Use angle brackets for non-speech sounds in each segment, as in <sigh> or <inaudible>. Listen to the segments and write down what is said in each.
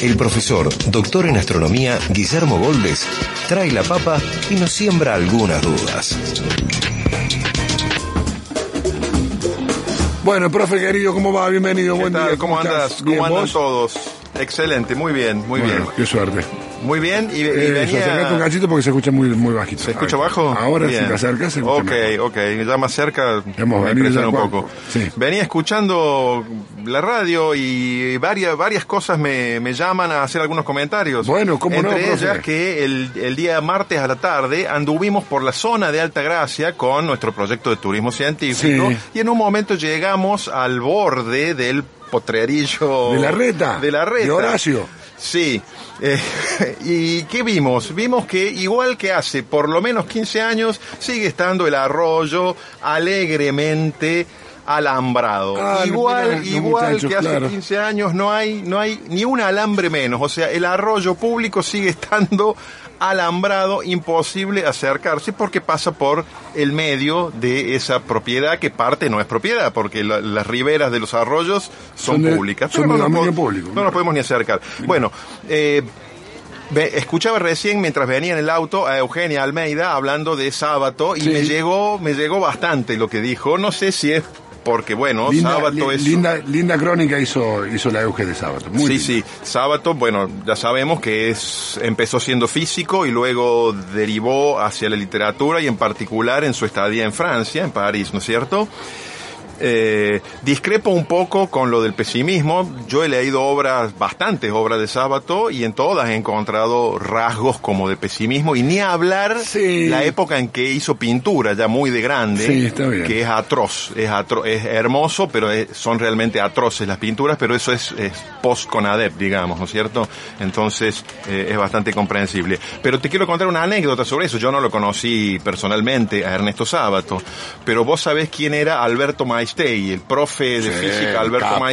el profesor, doctor en astronomía, Guillermo Goldes, trae la papa y nos siembra algunas dudas. Bueno, profe querido, ¿cómo va? Bienvenido, ¿Qué buen tal? día. ¿Cómo, andas? ¿Cómo andan todos? Excelente, muy bien, muy Bueno, bien. Qué suerte. Muy bien, y, y Eh, venía... acercate un cachito porque se escucha muy, muy bajito. ¿Se escucha bajo? Ahora Bien. si te acercas se escucha Ok, ok, ya más cerca Hemos me venido impresiona ya un cuatro. poco. Sí. Venía escuchando la radio y varias, varias cosas me, me llaman a hacer algunos comentarios. Bueno, ¿cómo no, Entre profe? ellas que el, el día martes a la tarde anduvimos por la zona de Altagracia con nuestro proyecto de turismo científico Sí. y en un momento llegamos al borde del potrerillo De la reta. de la reta De Horacio. Sí. Eh, <laughs> ¿Y qué vimos? Vimos que igual que hace por lo menos 15 años, sigue estando el arroyo alegremente alambrado. Ah, igual, igual muchachos, que hace claro. 15 años no hay, no hay ni un alambre menos. O sea, el arroyo público sigue estando alambrado, imposible acercarse porque pasa por el medio de esa propiedad que parte no es propiedad, porque la- las riberas de los arroyos son, Son de- públicas. son Pero de no, nos público. no nos podemos ni acercar. Bueno, eh, escuchaba recién mientras venía en el auto a Eugenia Almeida hablando de sábado y Sí. me llegó, me llegó bastante lo que dijo. No sé si es porque, bueno, Linda, es... linda, linda crónica hizo, hizo la Euge de sábado. Muy Sí, linda. sí, sábado, bueno, ya sabemos que es empezó siendo físico y luego derivó hacia la literatura y en particular en su estadía en Francia, en París, ¿no es cierto? Eh, discrepo un poco con lo del pesimismo. Yo he leído obras, bastantes obras de Sábato, y en todas he encontrado rasgos como de pesimismo, y ni hablar Sí. la época en que hizo pintura, ya muy de grande, Sí, que es atroz, es atro- es hermoso, pero es- son realmente atroces las pinturas, pero eso es, es post-Conadep, digamos, ¿no es cierto? Entonces, eh, es bastante comprensible. Pero te quiero contar una anécdota sobre eso. Yo no lo conocí personalmente a Ernesto Sábato, pero vos sabés quién era Alberto Maistegui, el profe de Sí, física Alberto capo,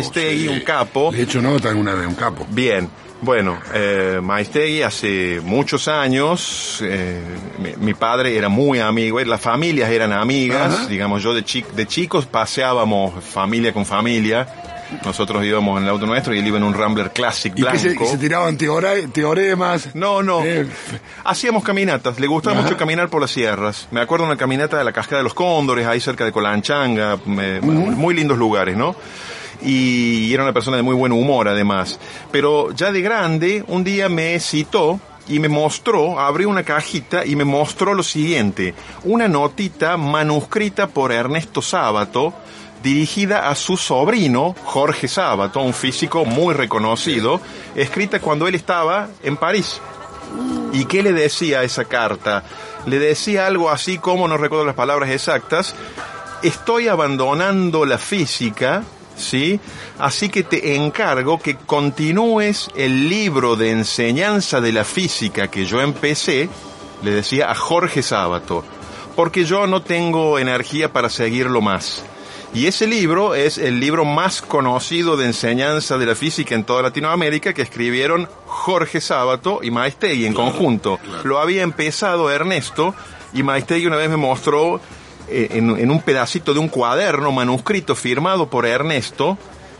sí. un capo. De hecho, nota alguna vez, un capo. Bien, bueno, eh, Maistegui hace muchos años, eh, mi, mi padre era muy amigo, las familias eran amigas, Ajá. digamos, yo de, chi- de chicos paseábamos familia con familia, nosotros íbamos en el auto nuestro y él iba en un Rambler Classic Y blanco. se, que se tiraban teoremas. No, no. Eh, Hacíamos caminatas. Le gustaba Ajá. mucho caminar por las sierras. Me acuerdo una caminata de la Cascada de los Cóndores, ahí cerca de Colanchanga. me- Muy lindos lugares, ¿no? Y era una persona de muy buen humor, además. Pero ya de grande, un día me citó y me mostró, abrió una cajita y me mostró lo siguiente. Una notita manuscrita por Ernesto Sábato, dirigida a su sobrino, Jorge Sábato, un físico muy reconocido, escrita cuando él estaba en París. ¿Y qué le decía esa carta? Le decía algo así como, no recuerdo las palabras exactas, estoy abandonando la física, ¿sí? Así que te encargo que continúes el libro de enseñanza de la física que yo empecé, le decía a Jorge Sábato, porque yo no tengo energía para seguirlo más. Y ese libro es el libro más conocido de enseñanza de la física en toda Latinoamérica que escribieron Jorge Sábato y Maestegui en conjunto. Lo había empezado Ernesto y Maestegui una vez me mostró eh, en, en un pedacito de un cuaderno manuscrito firmado por Ernesto.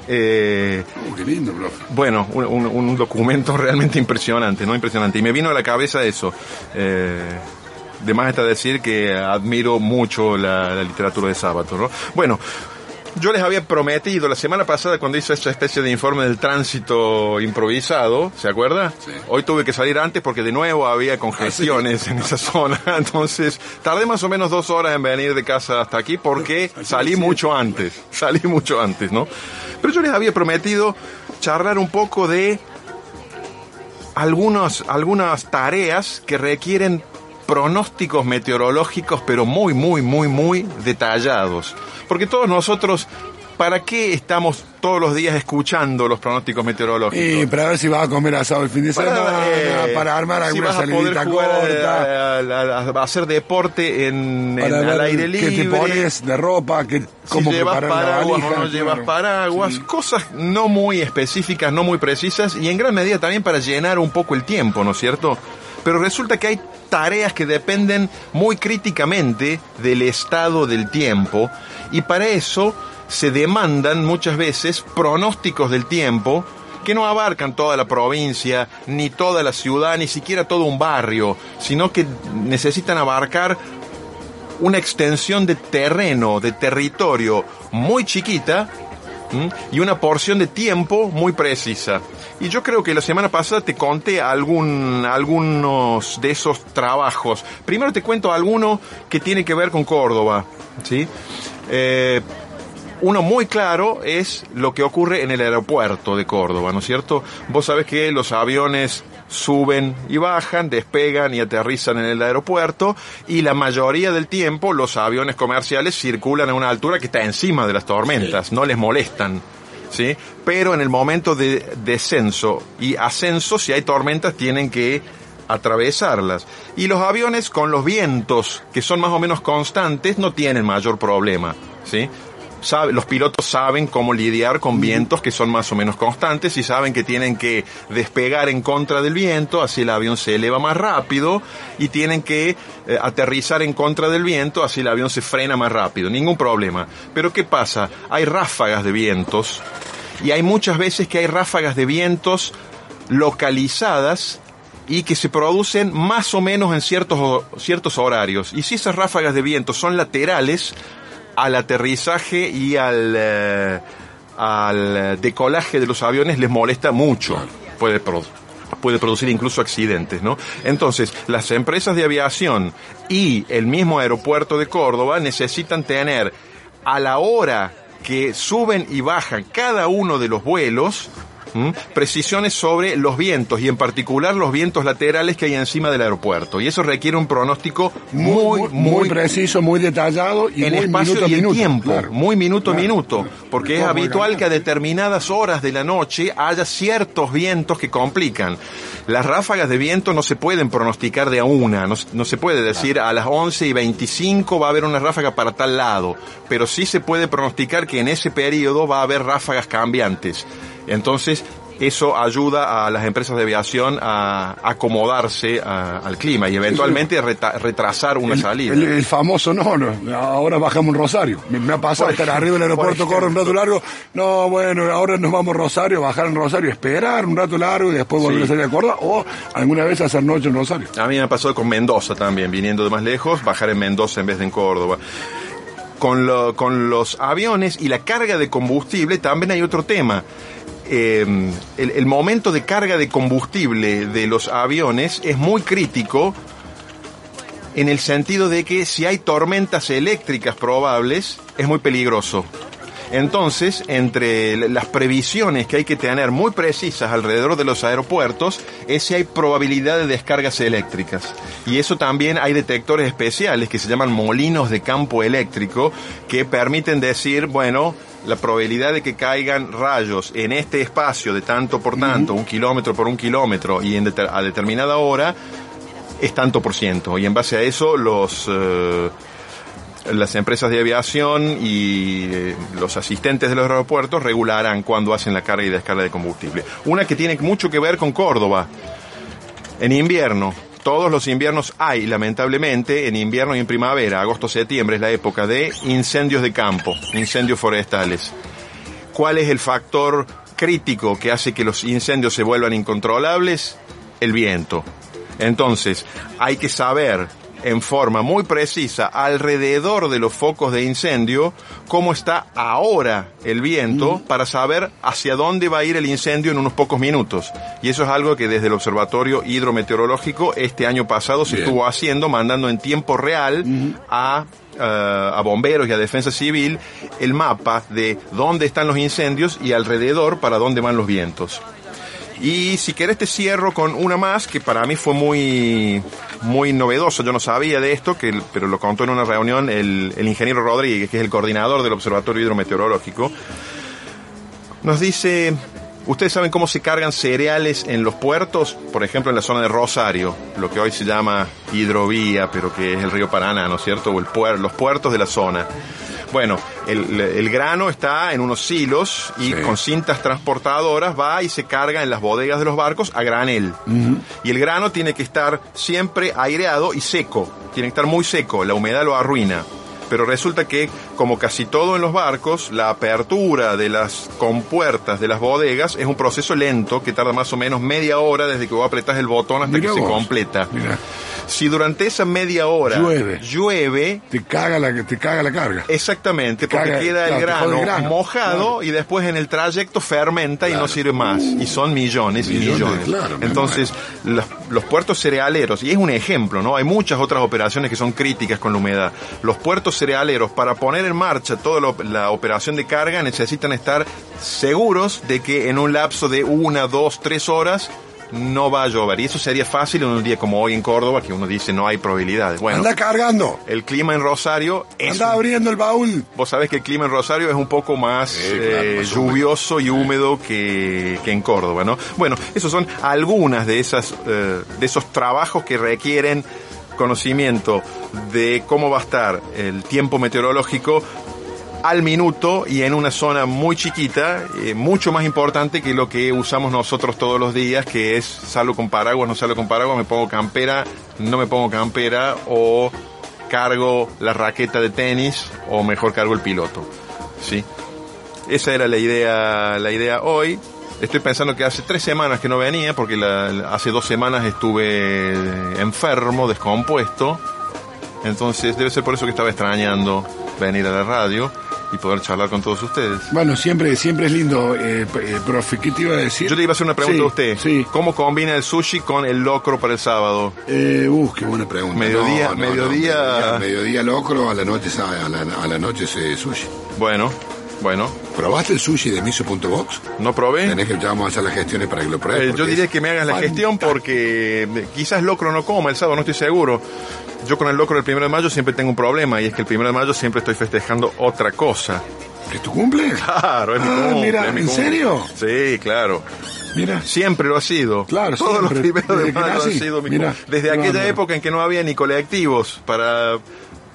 eh, uh, qué lindo, profe. bueno, un, un- un documento <laughs> realmente impresionante, ¿no? Impresionante. Y me vino a la cabeza eso. Eh, de más está decir que admiro mucho la, la literatura de Sábato, ¿no? Bueno, Yo les había prometido la semana pasada cuando hice esta especie de informe del tránsito improvisado, ¿se acuerda? Hoy tuve que salir antes porque de nuevo había congestiones en esa zona, <laughs> entonces tardé más o menos dos horas en venir de casa hasta aquí porque salí mucho antes, salí mucho antes, ¿no? Pero yo les había prometido charlar un poco de algunos, algunas tareas que requieren pronósticos meteorológicos, pero muy, muy, muy, muy detallados. Porque todos nosotros, ¿para qué estamos todos los días escuchando los pronósticos meteorológicos? Y para ver si vas a comer asado el fin de semana, eh, para armar si alguna vas a poder salidita corta. a, a- a- hacer deporte en, al aire qué libre. te pones de ropa, qué, si cómo llevas preparar la paraguas valija, o no llevas claro. paraguas, cosas no muy específicas, no muy precisas y en gran medida también para llenar un poco el tiempo, ¿no es cierto? Pero resulta que hay tareas que dependen muy críticamente del estado del tiempo y para eso se demandan muchas veces pronósticos del tiempo que no abarcan toda la provincia, ni toda la ciudad, ni siquiera todo un barrio, sino que necesitan abarcar una extensión de terreno, de territorio muy chiquita y una porción de tiempo muy precisa. Y yo creo que la semana pasada te conté algunos de esos trabajos. Primero te cuento alguno que tiene que ver con Córdoba. ¿sí? Eh, uno muy claro es lo que ocurre en el aeropuerto de Córdoba, ¿no es cierto? Vos sabés que los aviones suben y bajan, despegan y aterrizan en el aeropuerto y la mayoría del tiempo los aviones comerciales circulan a una altura que está encima de las tormentas, no les molestan. ¿Sí? Pero en el momento de descenso y ascenso, si hay tormentas, tienen que atravesarlas. Y los aviones con los vientos, que son más o menos constantes, no tienen mayor problema. ¿sí? Sabe- los pilotos saben cómo lidiar con vientos que son más o menos constantes y saben que tienen que despegar en contra del viento, así el avión se eleva más rápido y tienen que eh, aterrizar en contra del viento, así el avión se frena más rápido, ningún problema. Pero ¿qué pasa? Hay ráfagas de vientos y hay muchas veces que hay ráfagas de vientos localizadas y que se producen más o menos en ciertos, ciertos horarios. Y si esas ráfagas de viento son laterales al aterrizaje y al, eh, al decolaje de los aviones les molesta mucho. Puede, puede producir incluso accidentes, ¿no? Entonces, las empresas de aviación y el mismo aeropuerto de Córdoba necesitan tener a la hora que suben y bajan cada uno de los vuelos, ¿m? precisiones sobre los vientos y en particular los vientos laterales que hay encima del aeropuerto. Y eso requiere un pronóstico muy, muy, muy preciso, muy detallado y en muy espacio minuto y en minuto. tiempo, claro. muy minuto a Claro, minuto, porque es ¿Cómo habitual que a determinadas horas de la noche haya ciertos vientos que complican. Las ráfagas de viento no se pueden pronosticar de a una, no, no se puede decir a las 11 y 25 va a haber una ráfaga para tal lado, pero sí se puede pronosticar que en ese periodo va a haber ráfagas cambiantes. Entonces, eso ayuda a las empresas de aviación a acomodarse a- al clima y eventualmente reta- retrasar una salida. El, el famoso no, no, ahora bajamos en Rosario. Me, me ha pasado estar arriba del <laughs> aeropuerto, por corre un rato largo. No, bueno, ahora nos vamos a Rosario, bajar en Rosario, esperar un rato largo y después volver Sí. a salir a Córdoba o alguna vez hacer noche en Rosario. A mí me ha pasado con Mendoza también, viniendo de más lejos, bajar en Mendoza en vez de en Córdoba. Con, lo- con los aviones y la carga de combustible también hay otro tema. Eh, el, el momento de carga de combustible de los aviones es muy crítico en el sentido de que si hay tormentas eléctricas probables, es muy peligroso. Entonces, entre las previsiones que hay que tener muy precisas alrededor de los aeropuertos, es si hay probabilidad de descargas eléctricas. Y eso también hay detectores especiales que se llaman molinos de campo eléctrico que permiten decir, bueno, la probabilidad de que caigan rayos en este espacio de tanto por tanto, un kilómetro por un kilómetro y en a determinada hora, es tanto por ciento. Y en base a eso, los... eh, las empresas de aviación y eh, los asistentes de los aeropuertos regularán cuándo hacen la carga y descarga de combustible. Una que tiene mucho que ver con Córdoba. En invierno, todos los inviernos hay, lamentablemente, en invierno y en primavera, agosto, septiembre, es la época de incendios de campo, incendios forestales. ¿Cuál es el factor crítico que hace que los incendios se vuelvan incontrolables? El viento. Entonces, hay que saber en forma muy precisa alrededor de los focos de incendio cómo está ahora el viento para saber hacia dónde va a ir el incendio en unos pocos minutos. Y eso es algo que desde el Observatorio Hidrometeorológico este año pasado se Bien. estuvo haciendo, mandando en tiempo real a eh, a bomberos y a defensa civil el mapa de dónde están los incendios y alrededor para dónde van los vientos. Y si querés te cierro con una más que para mí fue muy, muy novedoso. Yo no sabía de esto, que, pero lo contó en una reunión el, el ingeniero Rodríguez, que es el coordinador del Observatorio Hidrometeorológico. Nos dice, ¿ustedes saben cómo se cargan cereales en los puertos? Por ejemplo, en la zona de Rosario, lo que hoy se llama hidrovía, pero que es el río Paraná, ¿no es cierto? O el puer- los puertos de la zona. Bueno, el, el grano está en unos silos y Sí. con cintas transportadoras va y se carga en las bodegas de los barcos a granel. Y el grano tiene que estar siempre aireado y seco. Tiene que estar muy seco, la humedad lo arruina. Pero resulta que, como casi todo en los barcos, la apertura de las compuertas de las bodegas es un proceso lento que tarda más o menos media hora desde que vos apretás el botón hasta Mirá que se completa. Mirá. Si durante esa media hora Llueve. llueve, Te caga la, te caga la carga. Exactamente, porque Caga- queda el claro, grano, el grano, mojado claro. y después en el trayecto fermenta y no sirve más. Y son millones y Millones, Entonces, los, los puertos cerealeros, y es un ejemplo, ¿no? Hay muchas otras operaciones que son críticas con la humedad. Los puertos cerealeros, para poner en marcha toda la operación de carga, necesitan estar seguros de que en un lapso de una, dos, tres horas no va a llover. Y eso sería fácil en un día como hoy en Córdoba, que uno dice no hay probabilidades. Bueno, Anda cargando. el clima en Rosario es Anda abriendo el baúl. Vos sabés que el clima en Rosario es un poco más Sí, claro, eh, más húmedo. lluvioso y húmedo que, que en Córdoba, ¿no? Bueno, esos son algunas de esas eh, de esos trabajos que requieren conocimiento de cómo va a estar el tiempo meteorológico al minuto y en una zona muy chiquita, eh, mucho más importante que lo que usamos nosotros todos los días, que es salgo con paraguas, no salgo con paraguas, me pongo campera, no me pongo campera o cargo la raqueta de tenis o mejor cargo el piloto. ¿Sí? Esa era la idea, la idea hoy. Estoy pensando que hace tres semanas que no venía, porque la- hace dos semanas estuve enfermo, descompuesto. Entonces debe ser por eso que estaba extrañando venir a la radio y poder charlar con todos ustedes. Bueno, siempre, siempre es lindo, eh, eh, profe. ¿Qué te iba a decir? Yo le iba a hacer una pregunta Sí, a usted. Sí. ¿Cómo combina el sushi con el locro para el sábado? Eh, uh, qué buena pregunta. Mediodía- No, no, no, mediodía- mediodía, mediodía locro, a la noche, a la, a la noche se sushi. Bueno, bueno, ¿Probaste el sushi de miso.box? no probé. Tenés que ya vamos a hacer las gestiones para que lo pruebes. Eh, yo diría que me hagas la gestión porque eh, quizás locro no coma el sábado, no estoy seguro. Yo con el locro del primero de mayo siempre tengo un problema y es que el primero de mayo siempre estoy festejando otra cosa. ¿Que es tu cumple? Claro, es mi Ah, cumple, mira, es mi ¿en cumple. serio? Sí, claro. Mira. Siempre lo ha sido. Claro, Todos los primeros de Desde que mayo han sido mi Mira, cumple. Desde aquella época en que no había ni colectivos para,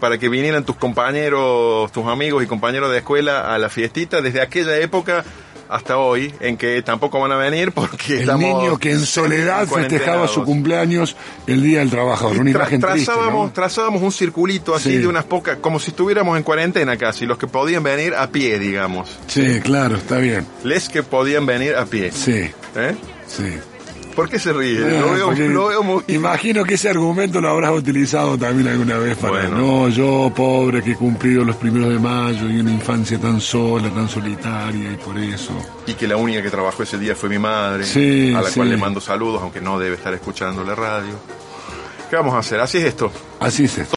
para que vinieran tus compañeros, tus amigos y compañeros de escuela a la fiestita, desde aquella época hasta hoy, en que tampoco van a venir porque El estamos niño que en soledad festejaba su cumpleaños el Día del Trabajador. Una Tra- imagen triste, trazábamos, ¿no? trazábamos un circulito así Sí. de unas pocas, como si estuviéramos en cuarentena casi, los que podían venir a pie, digamos. Sí, claro, está bien. Les que podían venir a pie. Sí, ¿Eh? sí. ¿Por qué se ríe? Lo, veo, lo veo muy... Imagino que ese argumento lo habrás utilizado también alguna vez para, Bueno. no, yo pobre que he cumplido los primeros de mayo y una infancia tan sola, tan solitaria y por eso. Y que la única que trabajó ese día fue mi madre, Sí, a la sí. cual le mando saludos, aunque no debe estar escuchando la radio. ¿Qué vamos a hacer? Así es esto. Así es esto.